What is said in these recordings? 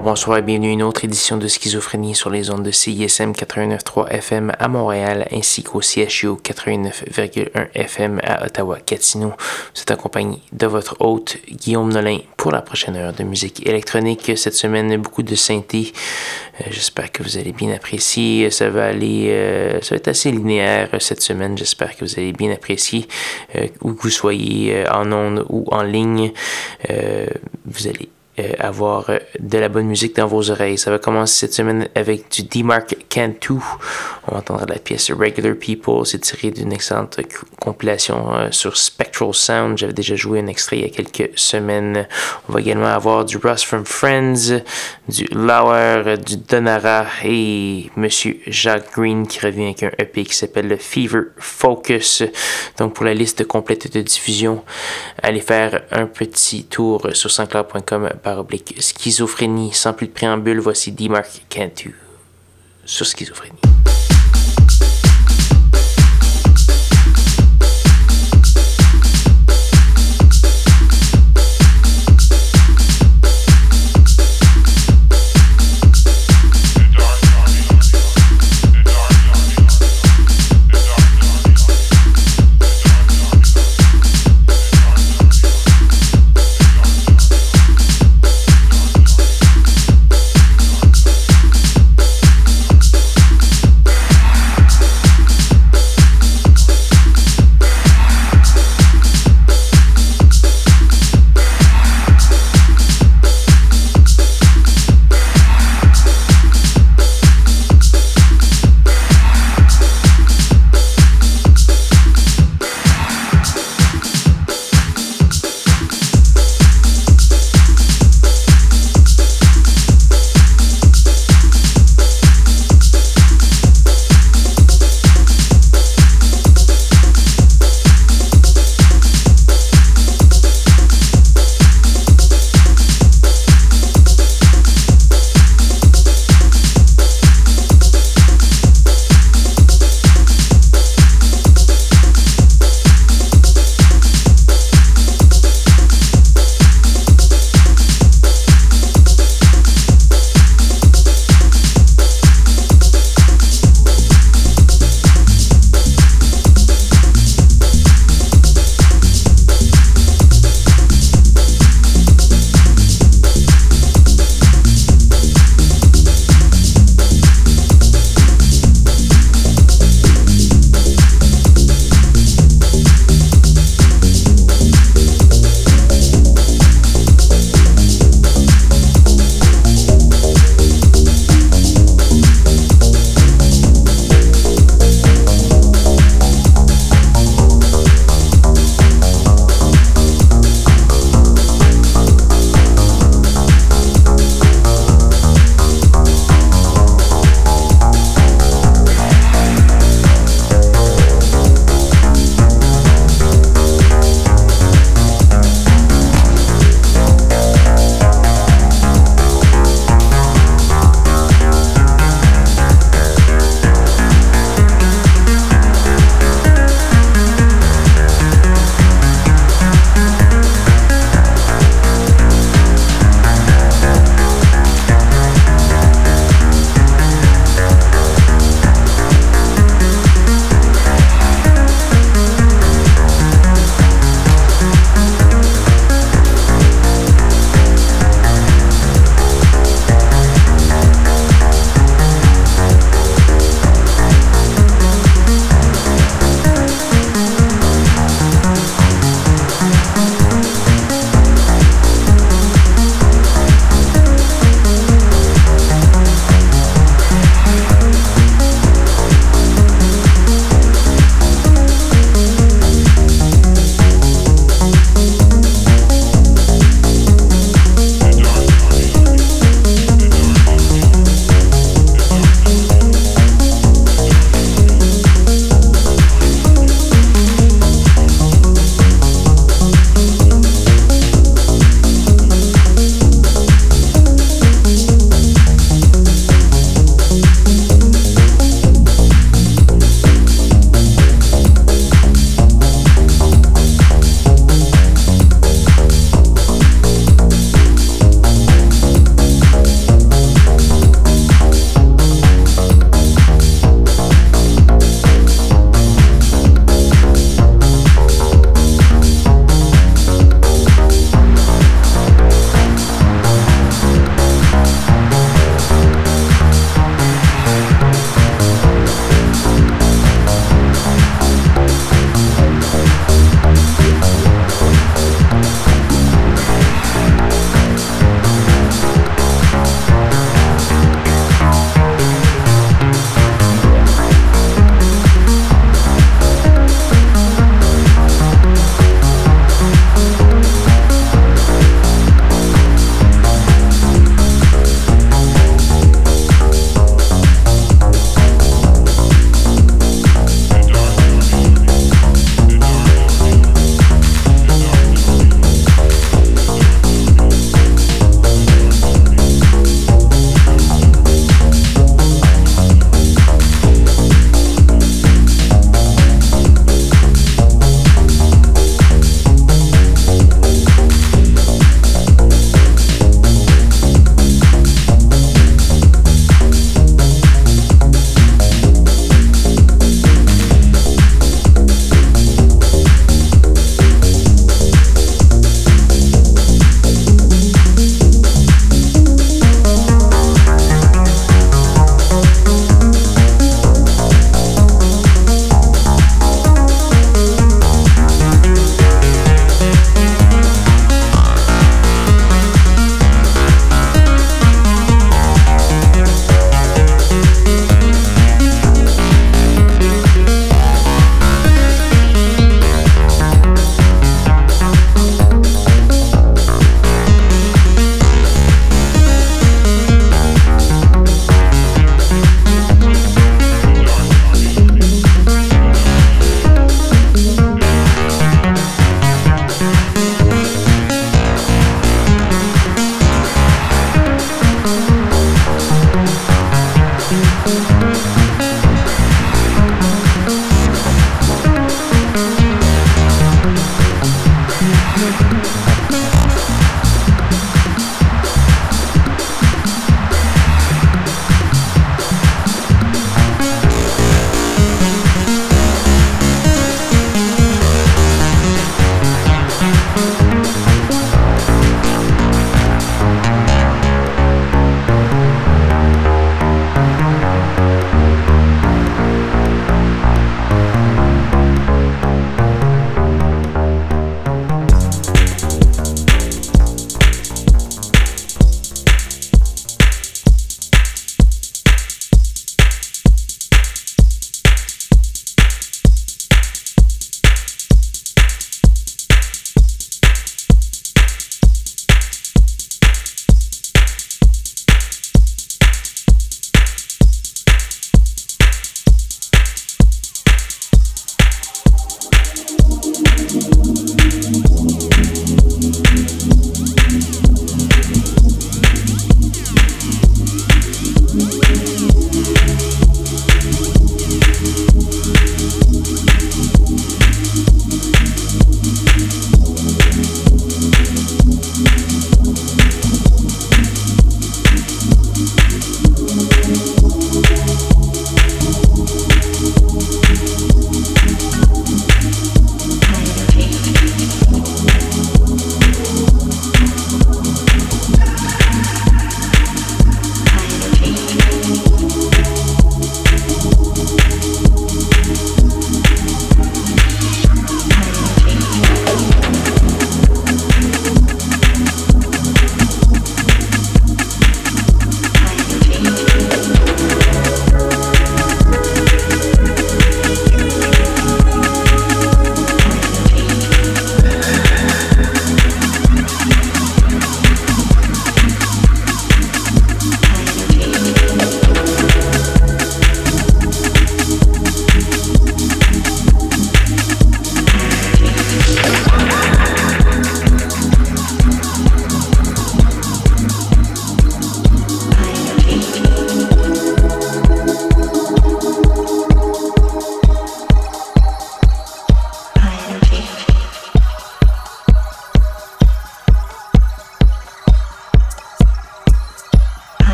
Bonsoir et bienvenue à une autre édition de Schizophrénie sur les ondes de CISM 89.3 FM à Montréal ainsi qu'au CHU 89.1 FM à Ottawa-Gatineau. C'est accompagné de votre hôte Guillaume Nolin pour la prochaine heure de musique électronique. Cette semaine, beaucoup de synthé. Euh, j'espère que vous allez bien apprécier. Ça va aller, euh, ça va être assez linéaire cette semaine. J'espère que vous allez bien apprécier euh, où que vous soyez en ondes ou en ligne. vous allez euh, avoir euh, de la bonne musique dans vos oreilles. Ça va commencer cette semaine avec du D-Mark Cantu. On va entendre la pièce Regular People. C'est tiré d'une excellente compilation euh, sur Spectral Sound. J'avais déjà joué un extrait il y a quelques semaines. On va également avoir du Ross from Friends, du Lauer, du Donara et Monsieur Jacques Green qui revient avec un EP qui s'appelle le Fever Focus. Donc pour la liste complète de diffusion, allez faire un petit tour sur sanscloud.com par oblique schizophrénie. Sans plus de préambule, voici D-Mark Cantu sur schizophrénie.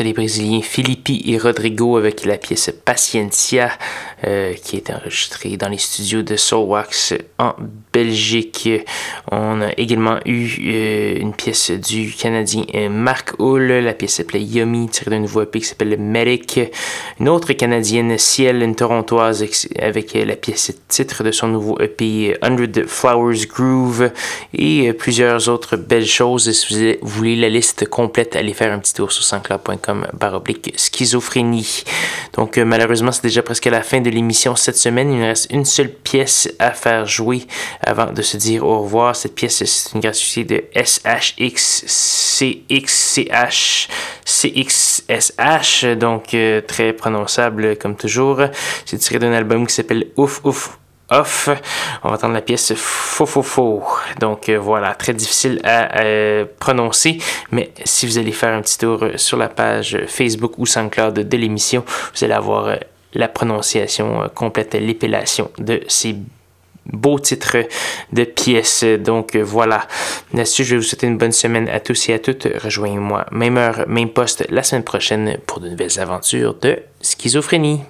Les Brésiliens Filippi et Rodrigo avec la pièce Paciencia. Qui a été enregistré dans les studios de Soulwax en Belgique. On a également eu une pièce du Canadien Mark Hull. La pièce s'appelait Yummy, tirée d'un nouveau EP qui s'appelle Medic. Une autre Canadienne, Ciel, une Torontoise, avec la pièce titre de son nouveau EP Hundred Flowers Groove et plusieurs autres belles choses. Si vous voulez la liste complète, allez faire un petit tour sur sanscloud.com baroblique schizophrénie. Donc malheureusement, c'est déjà presque la fin de l'émission cette semaine. Il nous reste une seule pièce à faire jouer avant de se dire au revoir. Cette pièce, c'est une gratuité de SHX donc euh, très prononçable comme toujours. C'est tiré d'un album qui s'appelle Ouf Ouf Off. On va entendre la pièce Faux Faux Faux. Donc euh, voilà, très difficile à euh, prononcer, mais si vous allez faire un petit tour sur la page Facebook ou SoundCloud de l'émission, vous allez avoir la prononciation complète, l'épellation de ces beau titre de pièce. Donc voilà. Là-dessus, je vais vous souhaiter une bonne semaine à tous et à toutes. Rejoignez-moi, même heure, même poste, la semaine prochaine pour de nouvelles aventures de schizophrénie.